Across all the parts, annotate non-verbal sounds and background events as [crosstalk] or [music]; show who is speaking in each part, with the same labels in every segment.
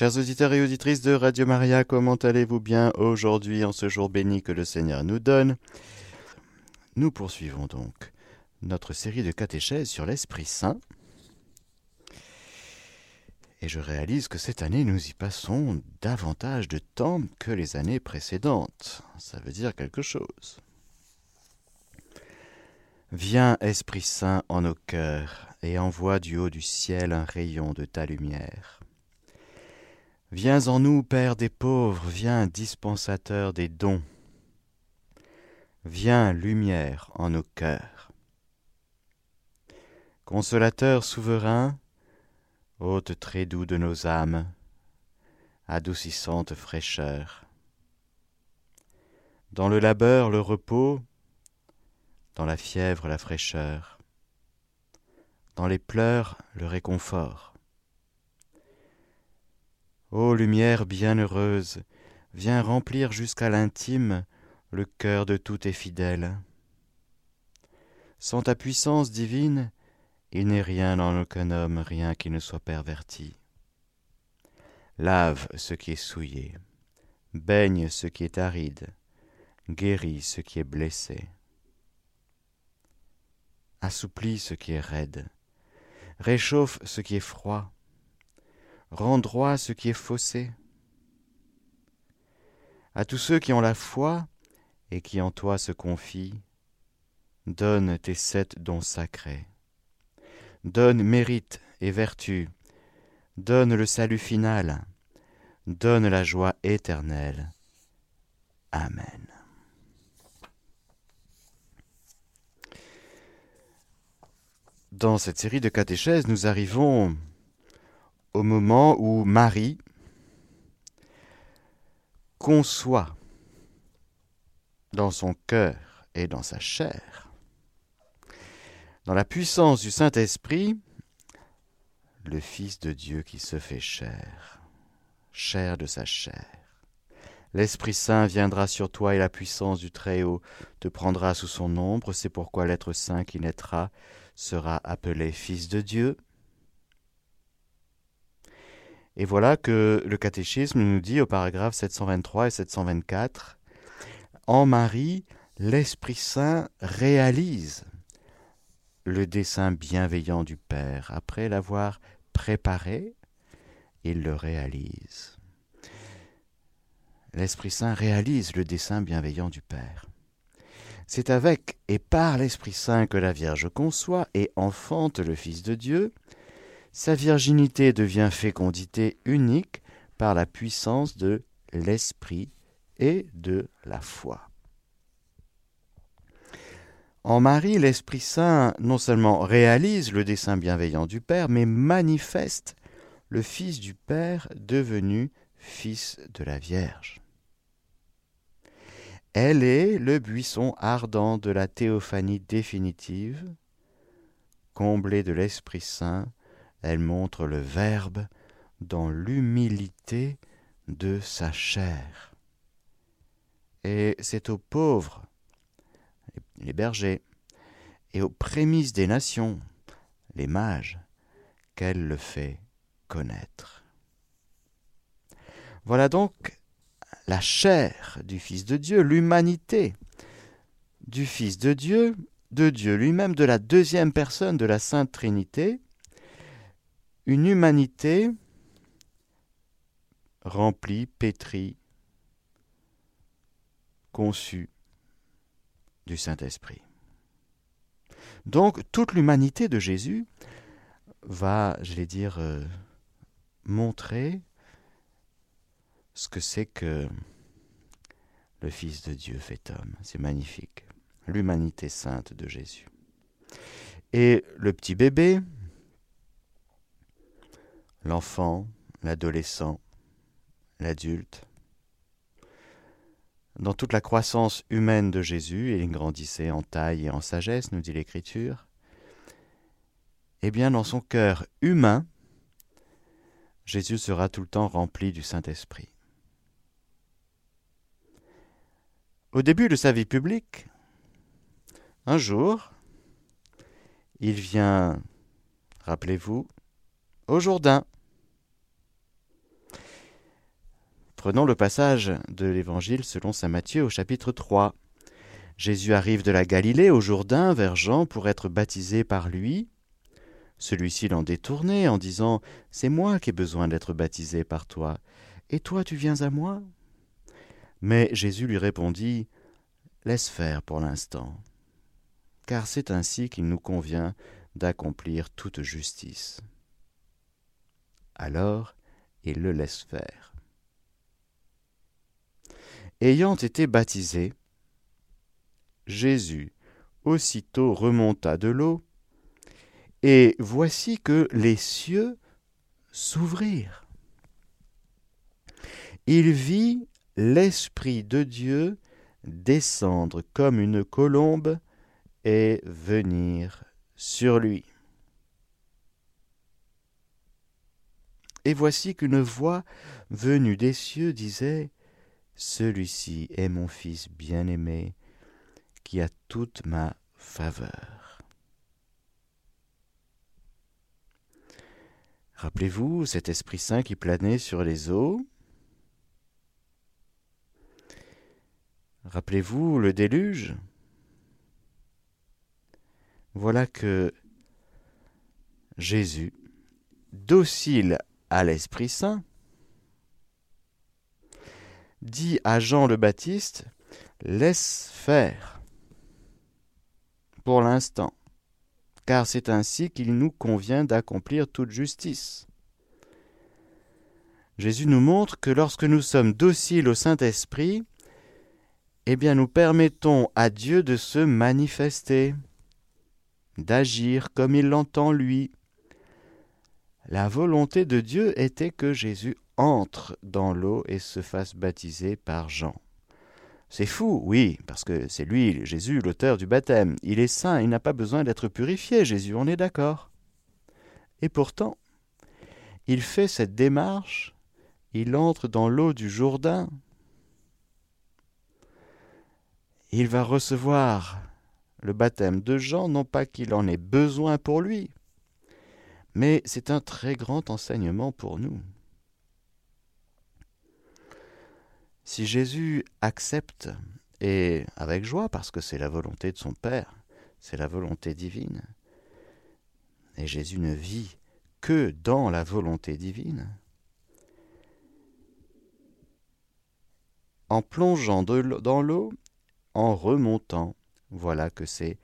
Speaker 1: Chers auditeurs et auditrices de Radio Maria, comment allez-vous bien aujourd'hui en ce jour béni que le Seigneur nous donne? Nous poursuivons donc notre série de catéchèses sur l'Esprit Saint. Et je réalise que cette année, nous y passons davantage de temps que les années précédentes. Ça veut dire quelque chose. Viens, Esprit Saint, en nos cœurs, et envoie du haut du ciel un rayon de ta lumière. Viens en nous, Père des pauvres, viens, dispensateur des dons. Viens, lumière en nos cœurs. Consolateur souverain, hôte très doux de nos âmes, adoucissante fraîcheur. Dans le labeur, le repos, dans la fièvre, la fraîcheur, dans les pleurs, le réconfort. Ô lumière bienheureuse, viens remplir jusqu'à l'intime le cœur de tous tes fidèles. Sans ta puissance divine, il n'est rien en aucun homme, rien qui ne soit perverti. Lave ce qui est souillé, baigne ce qui est aride, guéris ce qui est blessé. Assouplis ce qui est raide, réchauffe ce qui est froid, rends droit ce qui est faussé. À tous ceux qui ont la foi et qui en toi se confient, donne tes sept dons sacrés donne mérite et vertu, donne le salut final, donne la joie éternelle. Amen. Dans cette série de catéchèses, nous arrivons au moment où Marie conçoit dans son cœur et dans sa chair dans la puissance du Saint-Esprit, le Fils de Dieu qui se fait chair, chair de sa chair. L'Esprit Saint viendra sur toi et la puissance du Très-Haut te prendra sous son ombre, c'est pourquoi l'être saint qui naîtra sera appelé Fils de Dieu. Et voilà que le catéchisme nous dit au paragraphe 723 et 724, En Marie, l'Esprit Saint réalise le dessein bienveillant du Père. Après l'avoir préparé, il le réalise. L'Esprit Saint réalise le dessein bienveillant du Père. C'est avec et par l'Esprit Saint que la Vierge conçoit et enfante le Fils de Dieu. Sa virginité devient fécondité unique par la puissance de l'Esprit et de la foi. En Marie, l'Esprit Saint non seulement réalise le dessein bienveillant du Père, mais manifeste le Fils du Père devenu Fils de la Vierge. Elle est le buisson ardent de la théophanie définitive. Comblée de l'Esprit Saint, elle montre le Verbe dans l'humilité de sa chair. Et c'est aux pauvres les bergers, et aux prémices des nations, les mages, qu'elle le fait connaître. Voilà donc la chair du Fils de Dieu, l'humanité du Fils de Dieu, de Dieu lui-même, de la deuxième personne de la Sainte Trinité, une humanité remplie, pétrie, conçue du Saint-Esprit. Donc toute l'humanité de Jésus va, je vais dire, euh, montrer ce que c'est que le Fils de Dieu fait homme. C'est magnifique. L'humanité sainte de Jésus. Et le petit bébé, l'enfant, l'adolescent, l'adulte, dans toute la croissance humaine de Jésus, il grandissait en taille et en sagesse, nous dit l'Écriture, eh bien dans son cœur humain, Jésus sera tout le temps rempli du Saint-Esprit. Au début de sa vie publique, un jour, il vient, rappelez-vous, au Jourdain. Prenons le passage de l'Évangile selon saint Matthieu au chapitre 3. Jésus arrive de la Galilée au Jourdain vers Jean pour être baptisé par lui. Celui-ci l'en détournait en disant C'est moi qui ai besoin d'être baptisé par toi, et toi tu viens à moi? Mais Jésus lui répondit Laisse faire pour l'instant, car c'est ainsi qu'il nous convient d'accomplir toute justice. Alors il le laisse faire. Ayant été baptisé, Jésus aussitôt remonta de l'eau, et voici que les cieux s'ouvrirent. Il vit l'Esprit de Dieu descendre comme une colombe et venir sur lui. Et voici qu'une voix venue des cieux disait Celui-ci est mon Fils bien-aimé, qui a toute ma faveur. Rappelez-vous cet Esprit Saint qui planait sur les eaux. Rappelez-vous le déluge. Voilà que Jésus, docile à l'Esprit Saint, dit à Jean le Baptiste, laisse faire pour l'instant, car c'est ainsi qu'il nous convient d'accomplir toute justice. Jésus nous montre que lorsque nous sommes dociles au Saint-Esprit, eh bien nous permettons à Dieu de se manifester, d'agir comme il l'entend lui. La volonté de Dieu était que Jésus entre dans l'eau et se fasse baptiser par Jean. C'est fou, oui, parce que c'est lui, Jésus, l'auteur du baptême. Il est saint, il n'a pas besoin d'être purifié, Jésus, on est d'accord. Et pourtant, il fait cette démarche, il entre dans l'eau du Jourdain. Il va recevoir le baptême de Jean, non pas qu'il en ait besoin pour lui, mais c'est un très grand enseignement pour nous. Si Jésus accepte, et avec joie, parce que c'est la volonté de son Père, c'est la volonté divine, et Jésus ne vit que dans la volonté divine, en plongeant dans l'eau, en remontant, voilà que c'est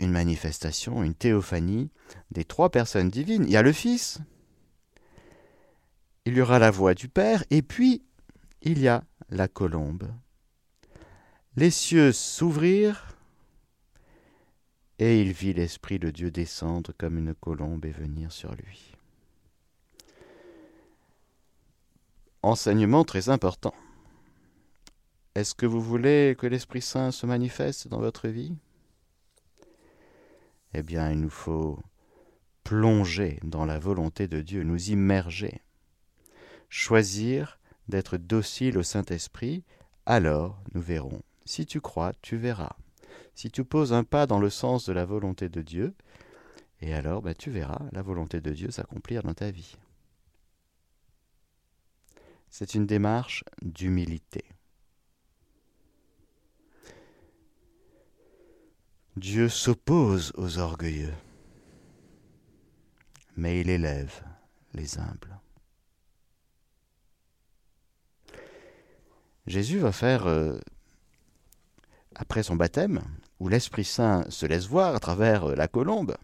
Speaker 1: une manifestation, une théophanie des trois personnes divines. Il y a le Fils, il y aura la voix du Père, et puis il y a la colombe. Les cieux s'ouvrirent, et il vit l'Esprit de Dieu descendre comme une colombe et venir sur lui. Enseignement très important. Est-ce que vous voulez que l'Esprit Saint se manifeste dans votre vie? Eh bien, il nous faut plonger dans la volonté de Dieu, nous immerger, choisir d'être docile au Saint-Esprit, alors nous verrons. Si tu crois, tu verras. Si tu poses un pas dans le sens de la volonté de Dieu, et alors ben, tu verras la volonté de Dieu s'accomplir dans ta vie. C'est une démarche d'humilité. Dieu s'oppose aux orgueilleux, mais il élève les humbles. Jésus va faire, euh, après son baptême, où l'Esprit Saint se laisse voir à travers euh, la colombe,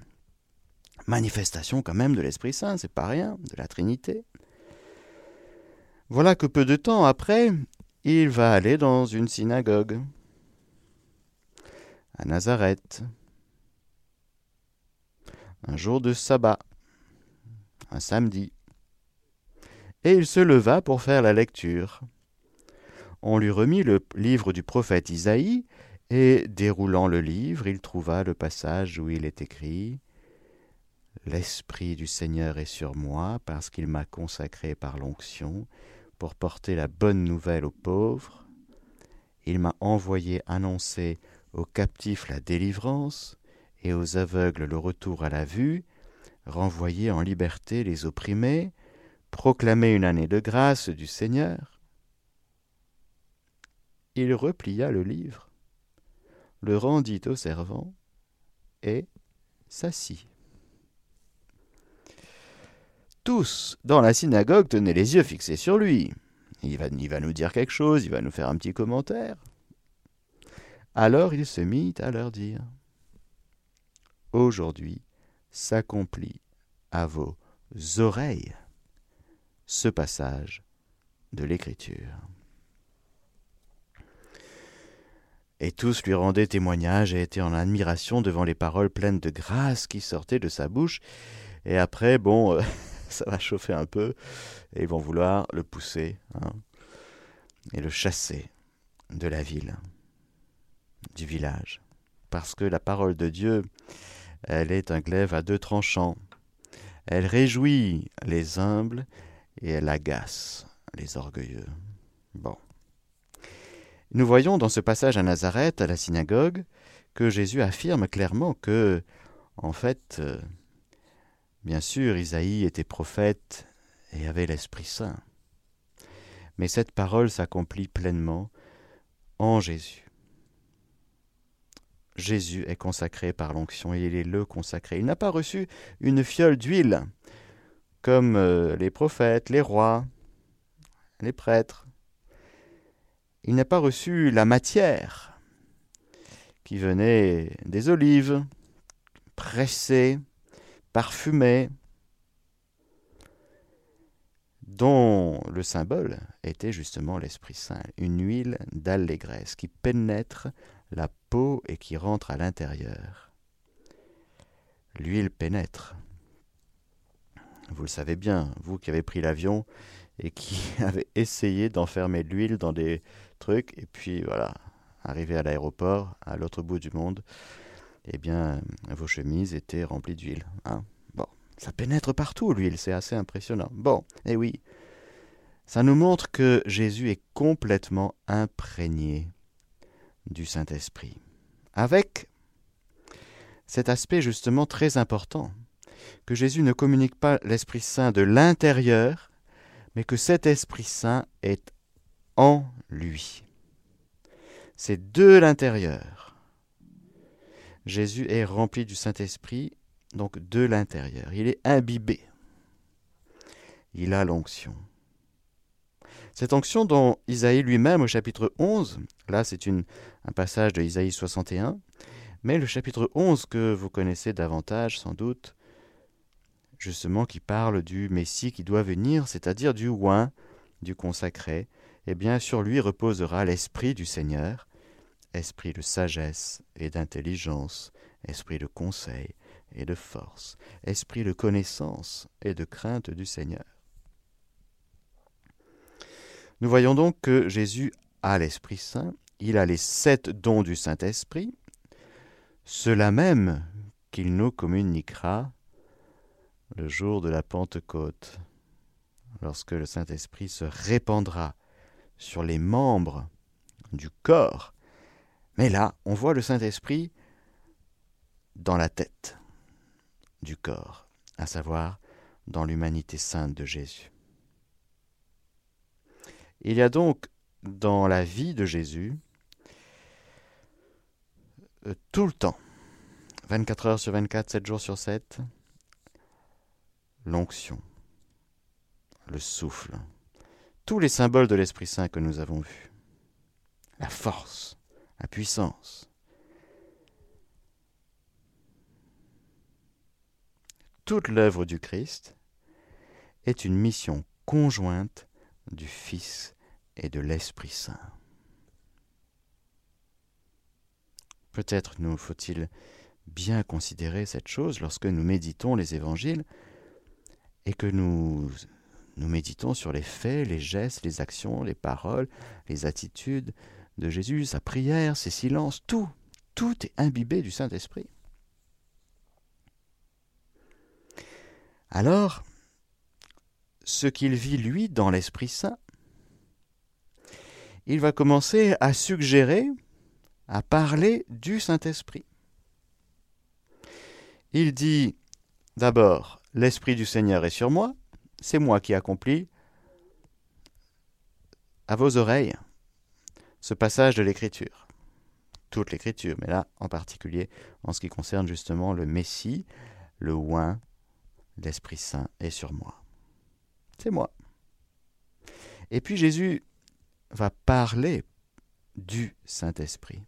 Speaker 1: manifestation quand même de l'Esprit Saint, c'est pas rien, de la Trinité. Voilà que peu de temps après, il va aller dans une synagogue à Nazareth, un jour de sabbat, un samedi, et il se leva pour faire la lecture. On lui remit le livre du prophète Isaïe, et déroulant le livre, il trouva le passage où il est écrit L'Esprit du Seigneur est sur moi, parce qu'il m'a consacré par l'onction, pour porter la bonne nouvelle aux pauvres. Il m'a envoyé annoncer aux captifs la délivrance, et aux aveugles le retour à la vue, renvoyer en liberté les opprimés, proclamer une année de grâce du Seigneur, il replia le livre, le rendit au servant et s'assit. Tous dans la synagogue tenaient les yeux fixés sur lui. Il va, il va nous dire quelque chose, il va nous faire un petit commentaire. Alors il se mit à leur dire Aujourd'hui s'accomplit à vos oreilles ce passage de l'Écriture. Et tous lui rendaient témoignage et étaient en admiration devant les paroles pleines de grâce qui sortaient de sa bouche. Et après, bon, euh, [laughs] ça va chauffer un peu, et ils vont vouloir le pousser hein, et le chasser de la ville, du village. Parce que la parole de Dieu, elle est un glaive à deux tranchants. Elle réjouit les humbles et elle agace les orgueilleux. Bon. Nous voyons dans ce passage à Nazareth, à la synagogue, que Jésus affirme clairement que, en fait, euh, bien sûr, Isaïe était prophète et avait l'Esprit Saint. Mais cette parole s'accomplit pleinement en Jésus. Jésus est consacré par l'onction et il est le consacré. Il n'a pas reçu une fiole d'huile comme euh, les prophètes, les rois, les prêtres. Il n'a pas reçu la matière qui venait des olives, pressées, parfumées, dont le symbole était justement l'Esprit Saint, une huile d'allégresse qui pénètre la peau et qui rentre à l'intérieur. L'huile pénètre. Vous le savez bien, vous qui avez pris l'avion et qui [laughs] avez essayé d'enfermer de l'huile dans des trucs, et puis voilà, arrivé à l'aéroport, à l'autre bout du monde, eh bien, vos chemises étaient remplies d'huile. Hein bon, ça pénètre partout, l'huile, c'est assez impressionnant. Bon, eh oui, ça nous montre que Jésus est complètement imprégné du Saint-Esprit. Avec cet aspect justement très important, que Jésus ne communique pas l'Esprit Saint de l'intérieur, mais que cet Esprit Saint est en lui. C'est de l'intérieur. Jésus est rempli du Saint-Esprit, donc de l'intérieur. Il est imbibé. Il a l'onction. Cette onction dont Isaïe lui-même au chapitre 11, là c'est un passage de Isaïe 61, mais le chapitre 11 que vous connaissez davantage sans doute, justement qui parle du Messie qui doit venir, c'est-à-dire du oin, du consacré, eh bien sur lui reposera l'Esprit du Seigneur, esprit de sagesse et d'intelligence, esprit de conseil et de force, esprit de connaissance et de crainte du Seigneur. Nous voyons donc que Jésus a l'Esprit Saint, il a les sept dons du Saint-Esprit, cela même qu'il nous communiquera le jour de la Pentecôte, lorsque le Saint-Esprit se répandra sur les membres du corps. Mais là, on voit le Saint-Esprit dans la tête du corps, à savoir dans l'humanité sainte de Jésus. Il y a donc dans la vie de Jésus euh, tout le temps, 24 heures sur 24, 7 jours sur 7, l'onction, le souffle, tous les symboles de l'Esprit Saint que nous avons vus, la force, la puissance. Toute l'œuvre du Christ est une mission conjointe du Fils et de l'Esprit Saint. Peut-être nous faut-il bien considérer cette chose lorsque nous méditons les évangiles et que nous, nous méditons sur les faits, les gestes, les actions, les paroles, les attitudes de Jésus, sa prière, ses silences, tout, tout est imbibé du Saint-Esprit. Alors, ce qu'il vit lui dans l'Esprit Saint, il va commencer à suggérer, à parler du Saint-Esprit. Il dit d'abord, l'Esprit du Seigneur est sur moi, c'est moi qui accomplis à vos oreilles ce passage de l'Écriture. Toute l'Écriture, mais là en particulier en ce qui concerne justement le Messie, le oin, l'Esprit Saint est sur moi. C'est moi. Et puis Jésus va parler du Saint-Esprit.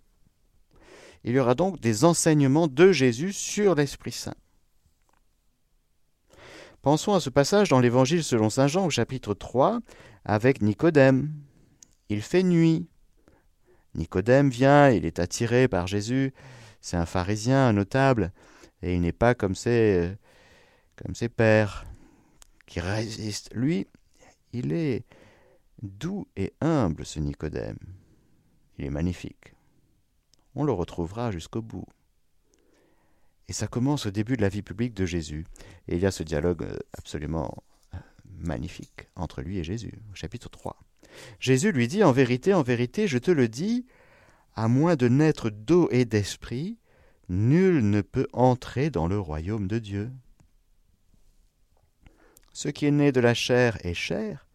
Speaker 1: Il y aura donc des enseignements de Jésus sur l'Esprit Saint. Pensons à ce passage dans l'Évangile selon Saint Jean au chapitre 3 avec Nicodème. Il fait nuit. Nicodème vient, il est attiré par Jésus. C'est un pharisien, un notable, et il n'est pas comme ses, comme ses pères qui résistent. Lui, il est doux et humble, ce Nicodème. Il est magnifique. On le retrouvera jusqu'au bout. Et ça commence au début de la vie publique de Jésus. Et il y a ce dialogue euh, absolument euh, magnifique entre lui et Jésus, au chapitre 3. Jésus lui dit, En vérité, en vérité, je te le dis, à moins de naître d'eau et d'esprit, nul ne peut entrer dans le royaume de Dieu. Ce qui est né de la chair est chair,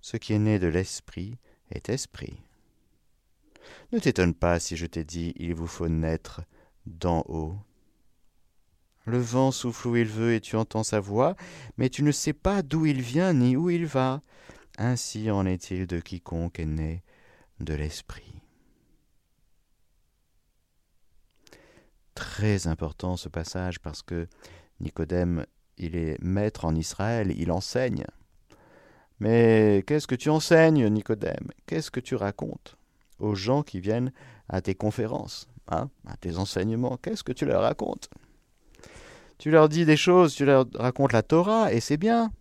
Speaker 1: ce qui est né de l'esprit est esprit. Ne t'étonne pas si je t'ai dit, il vous faut naître d'en haut. Le vent souffle où il veut et tu entends sa voix, mais tu ne sais pas d'où il vient ni où il va. Ainsi en est-il de quiconque est né de l'Esprit. Très important ce passage parce que Nicodème, il est maître en Israël, il enseigne. Mais qu'est-ce que tu enseignes, Nicodème? Qu'est-ce que tu racontes aux gens qui viennent à tes conférences, hein, à tes enseignements? Qu'est-ce que tu leur racontes? Tu leur dis des choses, tu leur racontes la Torah, et c'est bien.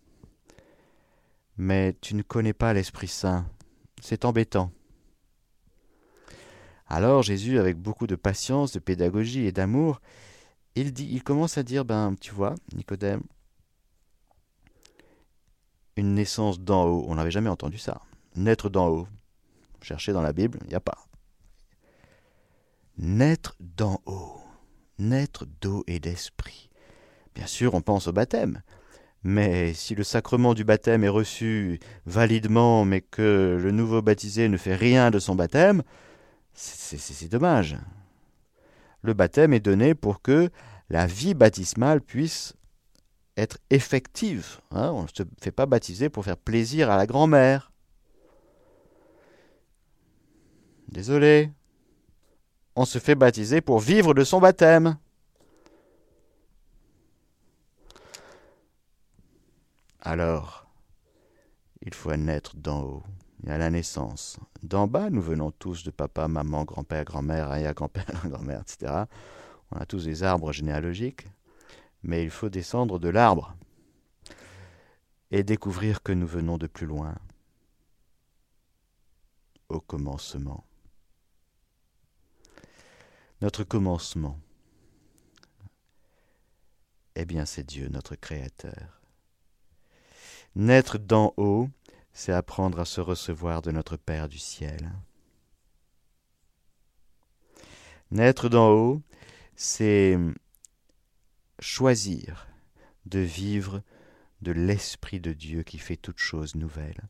Speaker 1: Mais tu ne connais pas l'Esprit Saint. C'est embêtant. Alors Jésus, avec beaucoup de patience, de pédagogie et d'amour, il, commence à dire, ben, tu vois, Nicodème, une naissance d'en haut, on n'avait jamais entendu ça. Naître d'en haut. Cherchez dans la Bible, il n'y a pas. Naître d'en haut. Naître d'eau et d'esprit. Bien sûr, on pense au baptême. Mais si le sacrement du baptême est reçu validement, mais que le nouveau baptisé ne fait rien de son baptême, c'est dommage. Le baptême est donné pour que la vie baptismale puisse être effective. Hein. on ne se fait pas baptiser pour faire plaisir à la grand-mère. Désolé. On se fait baptiser pour vivre de son baptême. Alors, il faut naître d'en haut, et à la naissance. D'en bas, nous venons tous de papa, maman, grand-père, grand-mère, arrière-grand-père, [laughs] grand-mère, etc. On a tous des arbres généalogiques, mais il faut descendre de l'arbre et découvrir que nous venons de plus loin, au commencement. Notre commencement, eh bien c'est Dieu, notre Créateur. Naître d'en haut, c'est apprendre à se recevoir de notre Père du ciel. Naître d'en haut, c'est choisir de vivre de l'Esprit de Dieu qui fait toutes choses nouvelles,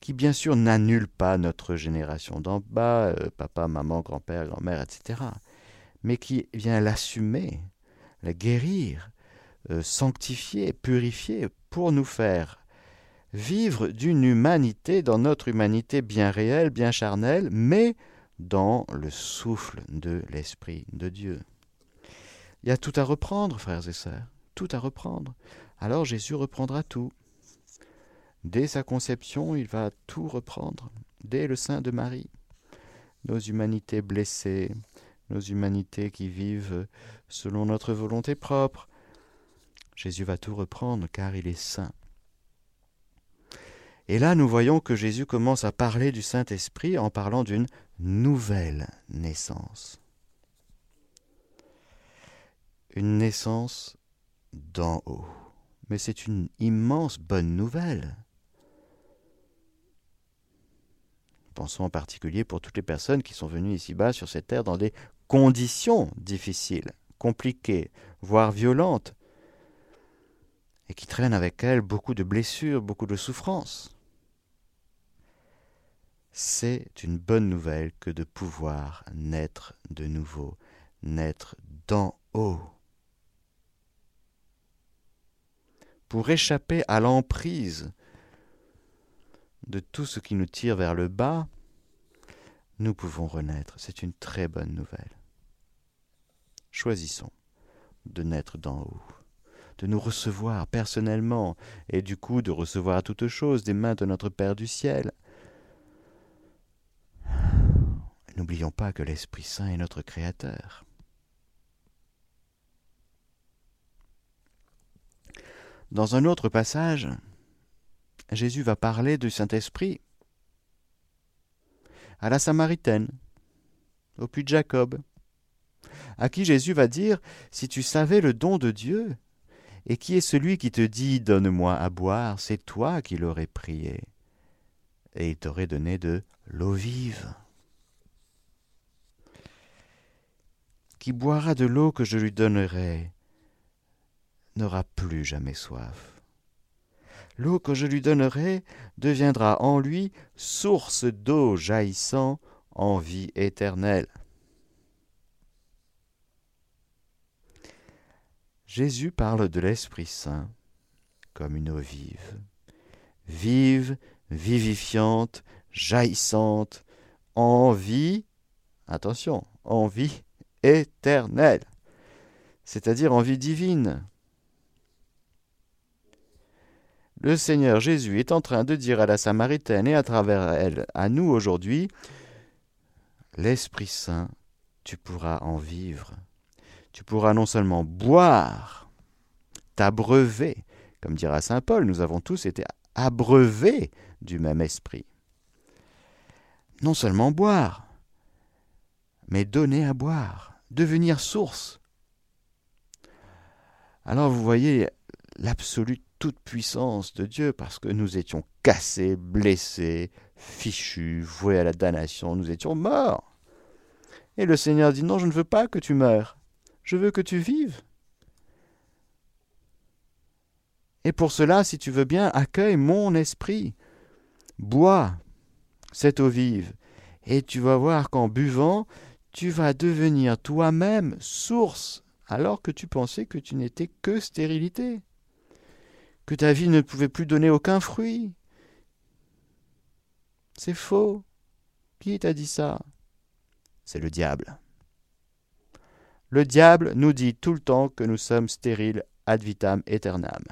Speaker 1: qui bien sûr n'annule pas notre génération d'en bas, euh, papa, maman, grand-père, grand-mère, etc., mais qui vient l'assumer, la guérir, euh, sanctifier, purifier, pour nous faire vivre d'une humanité dans notre humanité bien réelle, bien charnelle, mais dans le souffle de l'Esprit de Dieu. Il y a tout à reprendre, frères et sœurs, tout à reprendre. Alors Jésus reprendra tout. Dès sa conception, il va tout reprendre, dès le sein de Marie. Nos humanités blessées, nos humanités qui vivent selon notre volonté propre. Jésus va tout reprendre car il est saint. Et là, nous voyons que Jésus commence à parler du Saint-Esprit en parlant d'une nouvelle naissance. Une naissance d'en haut. Mais c'est une immense bonne nouvelle. Pensons en particulier pour toutes les personnes qui sont venues ici-bas sur cette terre dans des conditions difficiles, compliquées, voire violentes. et qui traîne avec elle beaucoup de blessures, beaucoup de souffrances. C'est une bonne nouvelle que de pouvoir naître de nouveau, naître d'en haut. Pour échapper à l'emprise de tout ce qui nous tire vers le bas, nous pouvons renaître. C'est une très bonne nouvelle. Choisissons de naître d'en haut, de nous recevoir personnellement, et du coup de recevoir toutes choses des mains de notre Père du ciel. N'oublions pas que l'Esprit Saint est notre Créateur. Dans un autre passage, Jésus va parler du Saint-Esprit à la Samaritaine, au puits de Jacob, à qui Jésus va dire Si tu savais le don de Dieu, et qui est celui qui te dit Donne-moi à boire, c'est toi qui l'aurais prié, et il t'aurait donné de l'eau vive. Qui boira de l'eau que je lui donnerai n'aura plus jamais soif. L'eau que je lui donnerai deviendra en lui source d'eau jaillissant en vie éternelle. Jésus parle de l'Esprit Saint comme une eau vive, vive, vivifiante, jaillissante, en vie, attention, en vie éternelle, c'est-à-dire en vie divine. Le Seigneur Jésus est en train de dire à la Samaritaine et à travers elle, à nous aujourd'hui, l'Esprit Saint, tu pourras en vivre. Tu pourras non seulement boire, t'abreuver, comme dira Saint Paul, nous avons tous été abreuvés du même esprit. Non seulement boire, mais donner à boire, devenir source. Alors vous voyez l'absolue toute puissance de Dieu parce que nous étions cassés, blessés, fichus, voués à la damnation, nous étions morts. Et le Seigneur dit non, je ne veux pas que tu meurs, je veux que tu vives. Et pour cela, si tu veux bien, accueille mon esprit, bois cette eau vive, et tu vas voir qu'en buvant, tu vas devenir toi-même source, alors que tu pensais que tu n'étais que stérilité que ta vie ne pouvait plus donner aucun fruit. C'est faux. Qui t'a dit ça? C'est le diable. Le diable nous dit tout le temps que nous sommes stériles ad vitam aeternam,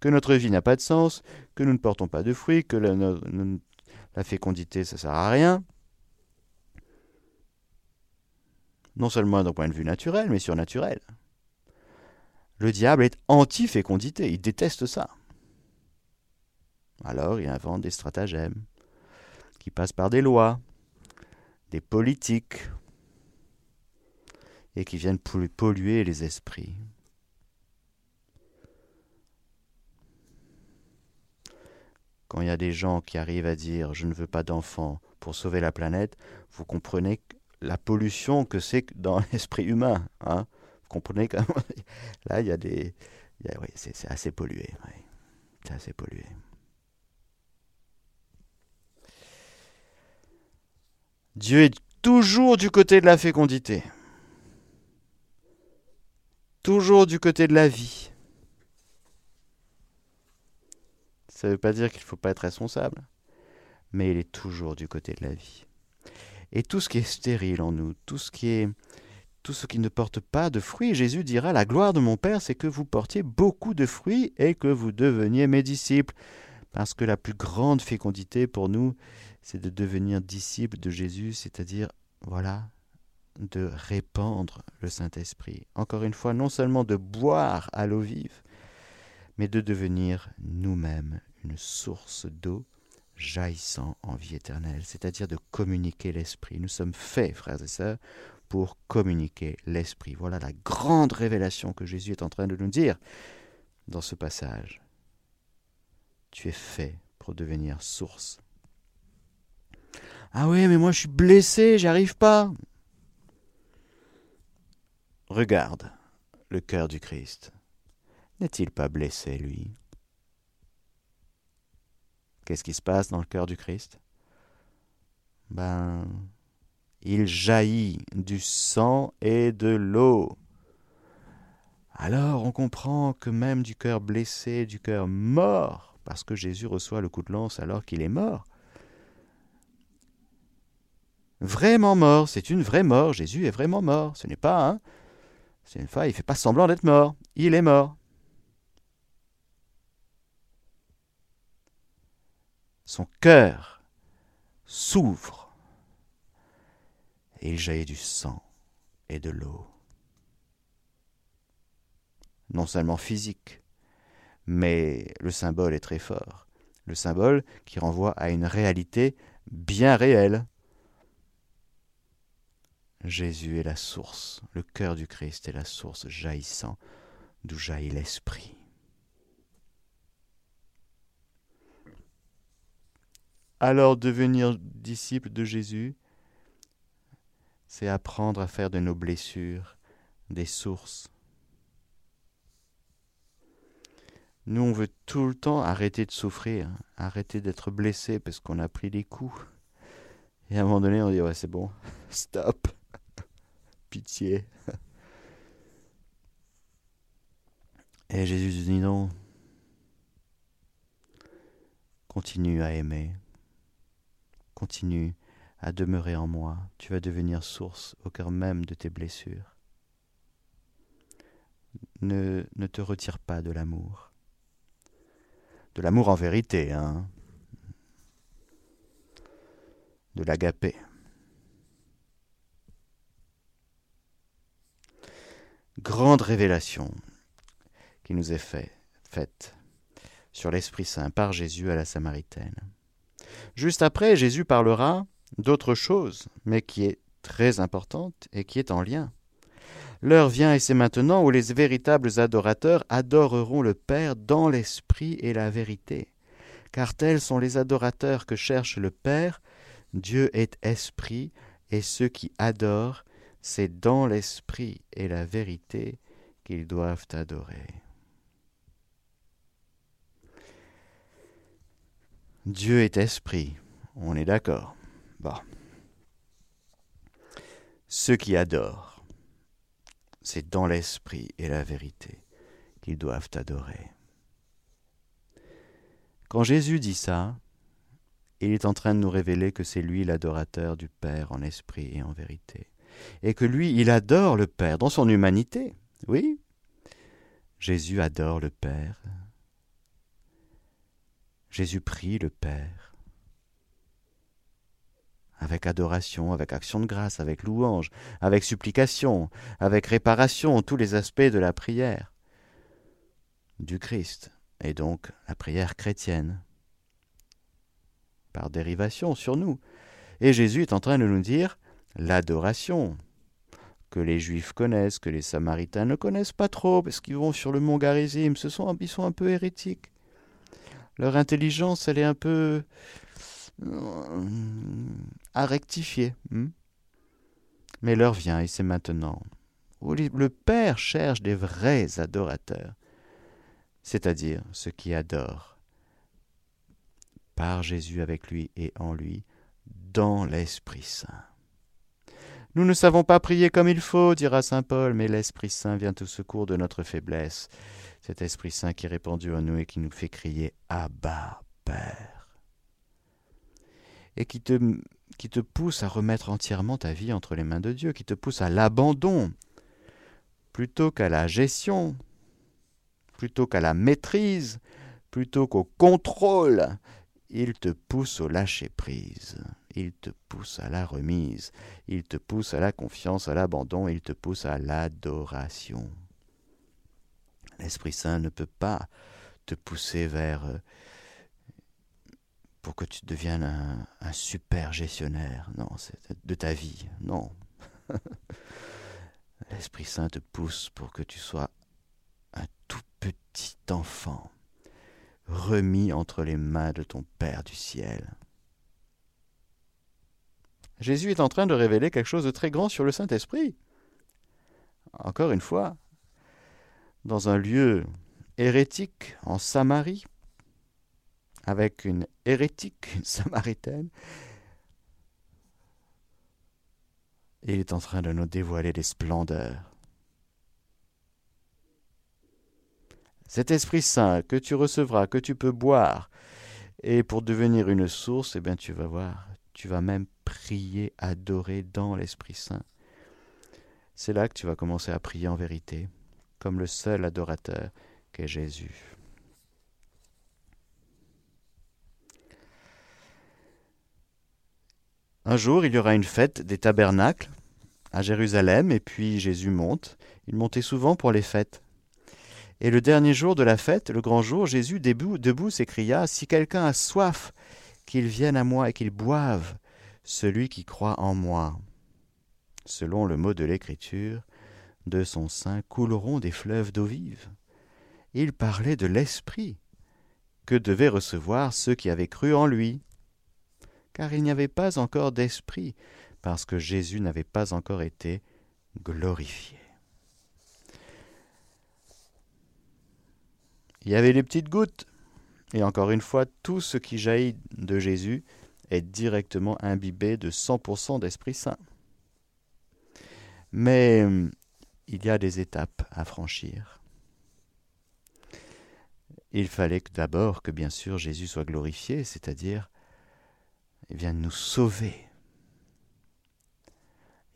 Speaker 1: que notre vie n'a pas de sens, que nous ne portons pas de fruits, que la, la fécondité ça sert à rien. Non seulement d'un point de vue naturel, mais surnaturel. Le diable est anti-fécondité, il déteste ça. Alors il invente des stratagèmes qui passent par des lois, des politiques, et qui viennent polluer les esprits. Quand il y a des gens qui arrivent à dire je ne veux pas d'enfants pour sauver la planète, vous comprenez la pollution que c'est dans [laughs] l'esprit humain. Hein comprenez quand [laughs] Là, il y a des. c'est assez pollué. C'est assez pollué. Dieu est toujours du côté de la fécondité. Toujours du côté de la vie. Ça ne veut pas dire qu'il ne faut pas être responsable, mais il est toujours du côté de la vie. Et tout ce qui est stérile en nous, tout ce qui ne porte pas de fruits. Jésus dira, la gloire de mon Père, c'est que vous portiez beaucoup de fruits et que vous deveniez mes disciples. Parce que la plus grande fécondité pour nous, c'est de devenir disciples de Jésus, c'est-à-dire, voilà, de répandre le Saint-Esprit. Encore une fois, non seulement de boire à l'eau vive, mais de devenir nous-mêmes une source d'eau jaillissant en vie éternelle, c'est-à-dire de communiquer l'Esprit. Nous sommes faits, frères et sœurs, pour communiquer l'Esprit. Voilà la grande révélation que Jésus est en train de nous dire dans ce passage. Tu es fait pour devenir source. Ah oui, mais moi je suis blessé, j'y arrive pas. Regarde le cœur du Christ. N'est-il pas blessé, lui? Qu'est-ce qui se passe dans le cœur du Christ? Ben, il jaillit du sang et de l'eau. Alors on comprend que même du cœur blessé, du cœur mort, parce que Jésus reçoit le coup de lance alors qu'il est mort, vraiment mort, c'est une vraie mort, Jésus est vraiment mort, ce n'est pas un, c'est une fois, il ne fait pas semblant d'être mort, il est mort. Son cœur s'ouvre et il jaillit du sang et de l'eau. Non seulement physique, mais le symbole est très fort. Le symbole qui renvoie à une réalité bien réelle. Jésus est la source, le cœur du Christ est la source jaillissant d'où jaillit l'Esprit. Alors devenir disciple de Jésus, c'est apprendre à faire de nos blessures des sources. Nous, on veut tout le temps arrêter de souffrir, arrêter d'être blessé parce qu'on a pris des coups. Et à un moment donné, on dit, ouais, c'est bon, [laughs] stop [laughs] pitié. Et Jésus dit non. Continue à aimer. Continue à demeurer en moi. Tu vas devenir source au cœur même de tes blessures. Ne, ne te retire pas de l'amour. De l'amour en vérité, hein. De l'agapé. grande révélation qui nous est faite sur l'Esprit Saint par Jésus à la Samaritaine. Juste après, Jésus parlera d'autre chose, mais qui est très importante et qui est en lien. L'heure vient et c'est maintenant où les véritables adorateurs adoreront le Père dans l'Esprit et la vérité. Car tels sont les adorateurs que cherche le Père, Dieu est Esprit, et ceux qui adorent c'est dans l'esprit et la vérité qu'ils doivent adorer. Dieu est esprit, on est d'accord. Bon. Ceux qui adorent, c'est dans l'esprit et la vérité qu'ils doivent adorer. Quand Jésus dit ça, il est en train de nous révéler que c'est lui l'adorateur du Père en esprit et en vérité et que lui, il adore le Père dans son humanité. Oui, Jésus adore le Père. Jésus prie le Père. Avec adoration, avec action de grâce, avec louange, avec supplication, avec réparation, tous les aspects de la prière du Christ, et donc la prière chrétienne, par dérivation sur nous. Et Jésus est en train de nous dire, l'adoration que les Juifs connaissent, que les Samaritains ne connaissent pas trop, parce qu'ils vont sur le mont Garizim, ce ils sont un peu hérétiques. Leur intelligence, elle est un peu euh, à rectifier. Hmm. Mais l'heure vient, et c'est maintenant, où le Père cherche des vrais adorateurs, c'est-à-dire ceux qui adorent par Jésus avec lui et en lui, dans l'Esprit Saint. Nous ne savons pas prier comme il faut, dira saint Paul, mais l'Esprit Saint vient au secours de notre faiblesse. Cet Esprit Saint qui est répandu en nous et qui nous fait crier Abba, Père. Et qui te, qui te pousse à remettre entièrement ta vie entre les mains de Dieu, qui te pousse à l'abandon, plutôt qu'à la gestion, plutôt qu'à la maîtrise, plutôt qu'au contrôle. Il te pousse au lâcher-prise il te pousse à la remise, il te pousse à la confiance, à l'abandon, il te pousse à l'adoration. L'Esprit Saint ne peut pas te pousser vers euh, pour que tu deviennes un, un super gestionnaire, non, c'est de ta vie, non. [laughs] L'Esprit Saint te pousse pour que tu sois un tout petit enfant, remis entre les mains de ton Père du ciel. Jésus est en train de révéler quelque chose de très grand sur le Saint-Esprit. Encore une fois, dans un lieu hérétique en Samarie, avec une hérétique, une [laughs] samaritaine. il est en train de nous dévoiler des splendeurs. Cet Esprit Saint que tu recevras, que tu peux boire, et pour devenir une source, eh bien tu vas voir, tu vas même prier, adorer dans l'Esprit Saint. C'est là que tu vas commencer à prier en vérité, comme le seul adorateur qu'est Jésus. Un jour, il y aura une fête des tabernacles à Jérusalem, et puis Jésus monte. Il montait souvent pour les fêtes. Et le dernier jour de la fête, le grand jour, Jésus, debout, debout s'écria Si quelqu'un a soif, qu'il vienne à moi et qu'il boive, celui qui croit en moi. Selon le mot de l'Écriture, de son sein couleront des fleuves d'eau vive. Il parlait de l'Esprit que devaient recevoir ceux qui avaient cru en lui car il n'y avait pas encore d'esprit, parce que Jésus n'avait pas encore été glorifié. Il y avait les petites gouttes, et encore une fois, tout ce qui jaillit de Jésus est directement imbibé de 100% d'Esprit Saint. Mais il y a des étapes à franchir. Il fallait d'abord que bien sûr Jésus soit glorifié, c'est-à-dire eh vient nous sauver.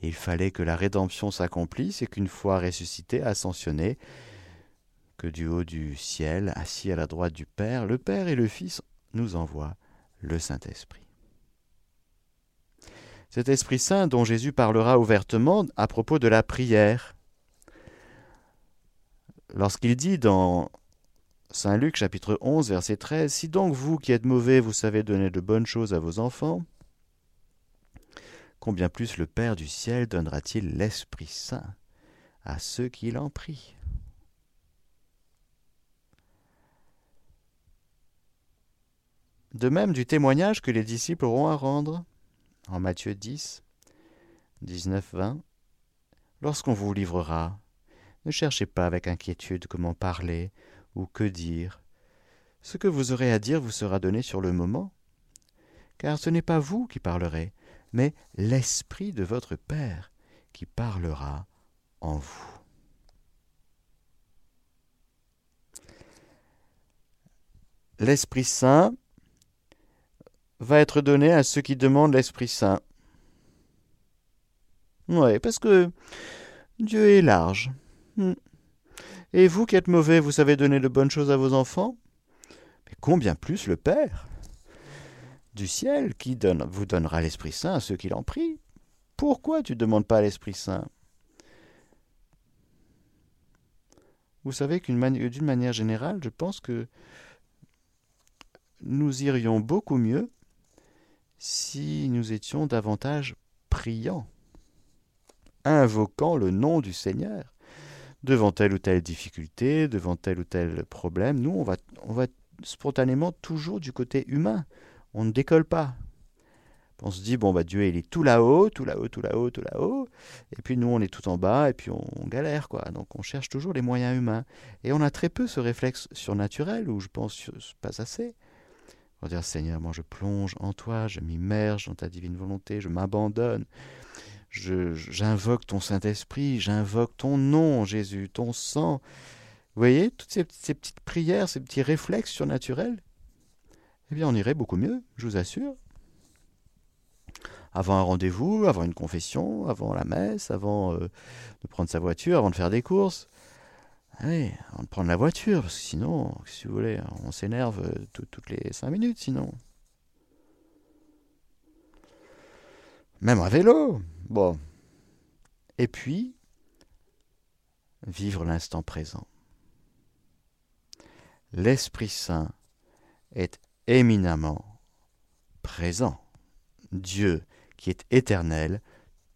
Speaker 1: il fallait que la rédemption s'accomplisse et qu'une fois ressuscité, ascensionné, que du haut du ciel, assis à la droite du Père, le Père et le Fils nous envoient le Saint-Esprit. Cet Esprit Saint dont Jésus parlera ouvertement à propos de la prière. Lorsqu'il dit dans Saint Luc chapitre 11 verset 13 Si donc vous qui êtes mauvais, vous savez donner de bonnes choses à vos enfants, combien plus le Père du ciel donnera-t-il l'Esprit Saint à ceux qui l'en prient? De même du témoignage que les disciples auront à rendre en Matthieu 10, 19, 20. Lorsqu'on vous livrera, ne cherchez pas avec inquiétude comment parler ou que dire. Ce que vous aurez à dire vous sera donné sur le moment, car ce n'est pas vous qui parlerez, mais l'Esprit de votre Père qui parlera en vous. L'Esprit Saint va être donné à ceux qui demandent l'Esprit Saint. Oui, parce que Dieu est large. Hmm. Et vous qui êtes mauvais, vous savez donner de bonnes choses à vos enfants? Mais combien plus le Père du ciel qui vous donnera l'Esprit Saint à ceux qui l'en prient? Pourquoi tu ne demandes pas l'Esprit Saint? Vous savez qu'une d'une manière générale, je pense que nous irions beaucoup mieux si nous étions davantage priants, invoquant le nom du Seigneur devant telle ou telle difficulté, devant tel ou tel problème, nous, on va, on spontanément toujours du côté humain. On ne décolle pas. On se dit, bon, bah, Dieu, il est tout là-haut, tout là-haut, tout là-haut, tout là-haut. Et puis nous, on est tout en bas, et puis on, galère, quoi. Donc on cherche toujours les moyens humains. Et on a très peu ce réflexe surnaturel, ou je pense pas assez. Va dire, Seigneur, moi je plonge en toi, je m'immerge dans ta divine volonté, je m'abandonne j'invoque ton Saint-Esprit, j'invoque ton nom, Jésus, ton sang. Vous voyez, toutes ces, petites prières, ces petits réflexes surnaturels, eh bien, on irait beaucoup mieux, je vous assure. Avant un rendez-vous, avant une confession, avant la messe, avant euh, de prendre sa voiture, avant de faire des courses. Avant de prendre la voiture, parce que sinon, si vous voulez, on s'énerve euh, toutes les cinq minutes, sinon. Même à vélo. Bon. Et puis, vivre l'instant présent. L'Esprit Saint est éminemment présent. Dieu, qui est éternel,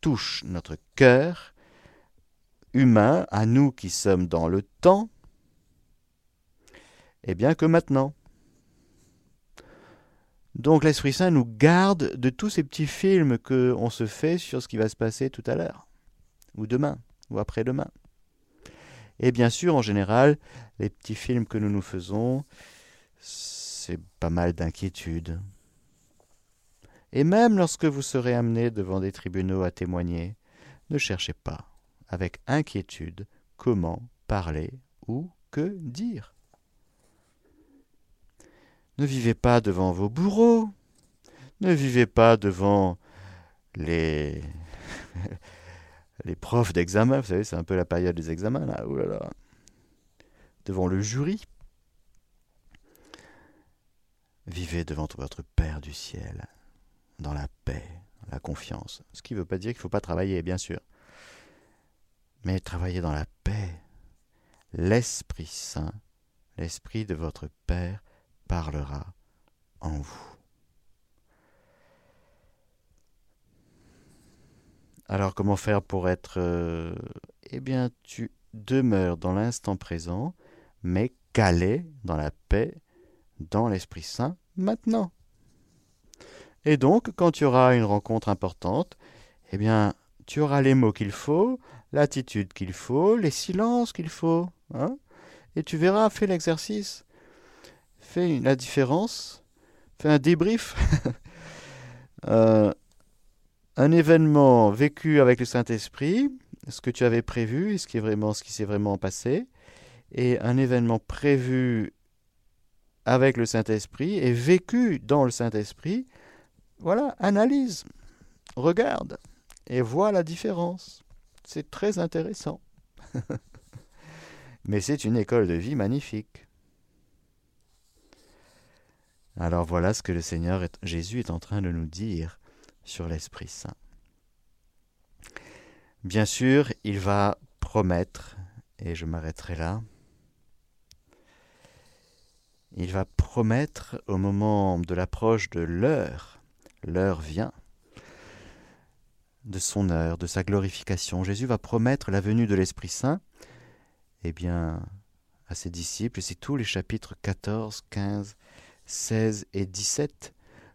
Speaker 1: touche notre cœur humain, à nous qui sommes dans le temps, et bien que maintenant. Donc l'Esprit Saint nous garde de tous ces petits films qu'on se fait sur ce qui va se passer tout à l'heure, ou demain, ou après-demain. Et bien sûr, en général, les petits films que nous nous faisons, c'est pas mal d'inquiétude. Et même lorsque vous serez amené devant des tribunaux à témoigner, ne cherchez pas, avec inquiétude, comment parler ou que dire. Ne vivez pas devant vos bourreaux, ne vivez pas devant les, [laughs] les profs d'examen, vous savez, c'est un peu la période des examens, là, là. devant le jury. Vivez devant votre Père du ciel, dans la paix, la confiance. Ce qui ne veut pas dire qu'il ne faut pas travailler, bien sûr. Mais travailler dans la paix. L'Esprit Saint, l'Esprit de votre Père, parlera en vous. Alors comment faire pour être... Euh, eh bien, tu demeures dans l'instant présent, mais calé dans la paix, dans l'Esprit Saint, maintenant. Et donc, quand tu auras une rencontre importante, eh bien, tu auras les mots qu'il faut, l'attitude qu'il faut, les silences qu'il faut. Hein et tu verras, fais l'exercice. Fais la différence. Fais un débrief. [laughs] euh, un événement vécu avec le Saint-Esprit, ce que tu avais prévu, ce qui est vraiment ce qui s'est vraiment passé, et un événement prévu avec le Saint-Esprit et vécu dans le Saint-Esprit, voilà, analyse, regarde et vois la différence. C'est très intéressant. [laughs] Mais c'est une école de vie magnifique. Alors voilà ce que le Seigneur Jésus est en train de nous dire sur l'Esprit Saint. Bien sûr, il va promettre, et je m'arrêterai là, il va promettre au moment de l'approche de l'heure, l'heure vient, de son heure, de sa glorification. Jésus va promettre la venue de l'Esprit Saint, eh bien, à ses disciples, c'est tous les chapitres 14, 15, 16 et 17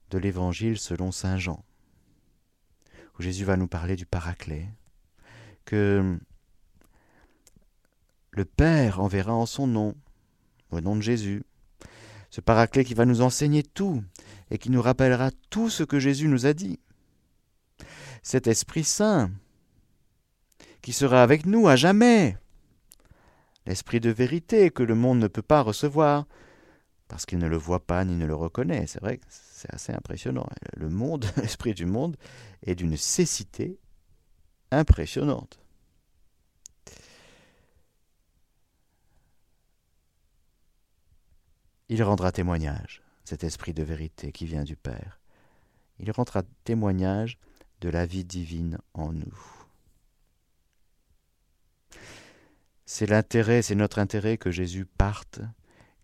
Speaker 1: de l'Évangile selon Saint Jean où Jésus va nous parler du Paraclet, que le Père enverra en son nom, au nom de Jésus, ce Paraclet qui va nous enseigner tout et qui nous rappellera tout ce que Jésus nous a dit. Cet Esprit Saint qui sera avec nous à jamais, l'Esprit de vérité que le monde ne peut pas recevoir, parce qu'il ne le voit pas ni ne le reconnaît. C'est vrai que c'est assez impressionnant. Le monde, [laughs] l'esprit du monde, est d'une cécité impressionnante. Il rendra témoignage, cet esprit de vérité qui vient du Père. Il rendra témoignage de la vie divine en nous. C'est l'intérêt, c'est notre intérêt que Jésus parte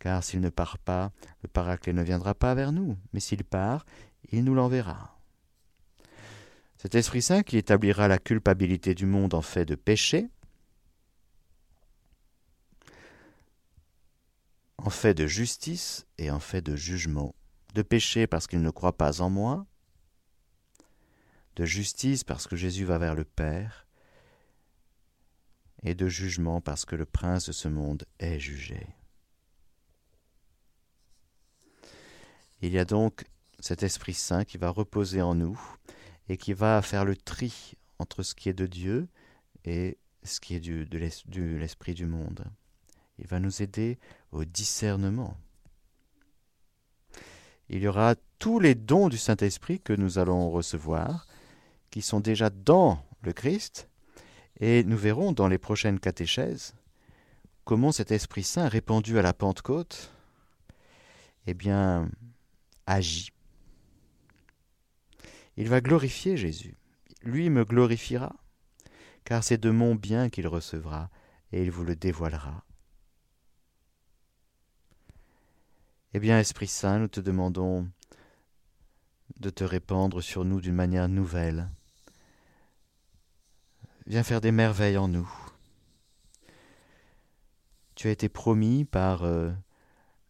Speaker 1: car s'il ne part pas, le Paraclet ne viendra pas vers nous, mais s'il part, il nous l'enverra. Cet Esprit Saint qui établira la culpabilité du monde en fait de péché, en fait de justice et en fait de jugement. De péché parce qu'il ne croit pas en moi, de justice parce que Jésus va vers le Père, et de jugement parce que le prince de ce monde est jugé. Il y a donc cet Esprit Saint qui va reposer en nous et qui va faire le tri entre ce qui est de Dieu et ce qui est de l'esprit du monde. Il va nous aider au discernement. Il y aura tous les dons du Saint-Esprit que nous allons recevoir, qui sont déjà dans le Christ, et nous verrons dans les prochaines catéchèses comment cet Esprit Saint répandu à la Pentecôte, eh bien, agit. Il va glorifier Jésus. Lui me glorifiera, car c'est de mon bien qu'il recevra, et il vous le dévoilera. Eh bien, Esprit Saint, nous te demandons de te répandre sur nous d'une manière nouvelle. Viens faire des merveilles en nous. Tu as été promis par euh,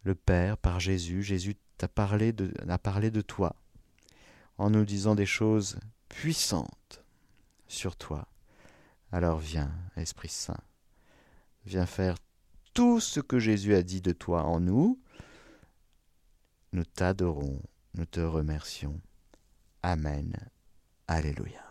Speaker 1: le Père, par Jésus. Jésus a parlé de, a parlé de toi en nous disant des choses puissantes sur toi. Alors viens, Esprit Saint, viens faire tout ce que Jésus a dit de toi en nous. Nous t'adorons, nous te remercions. Amen. Alléluia.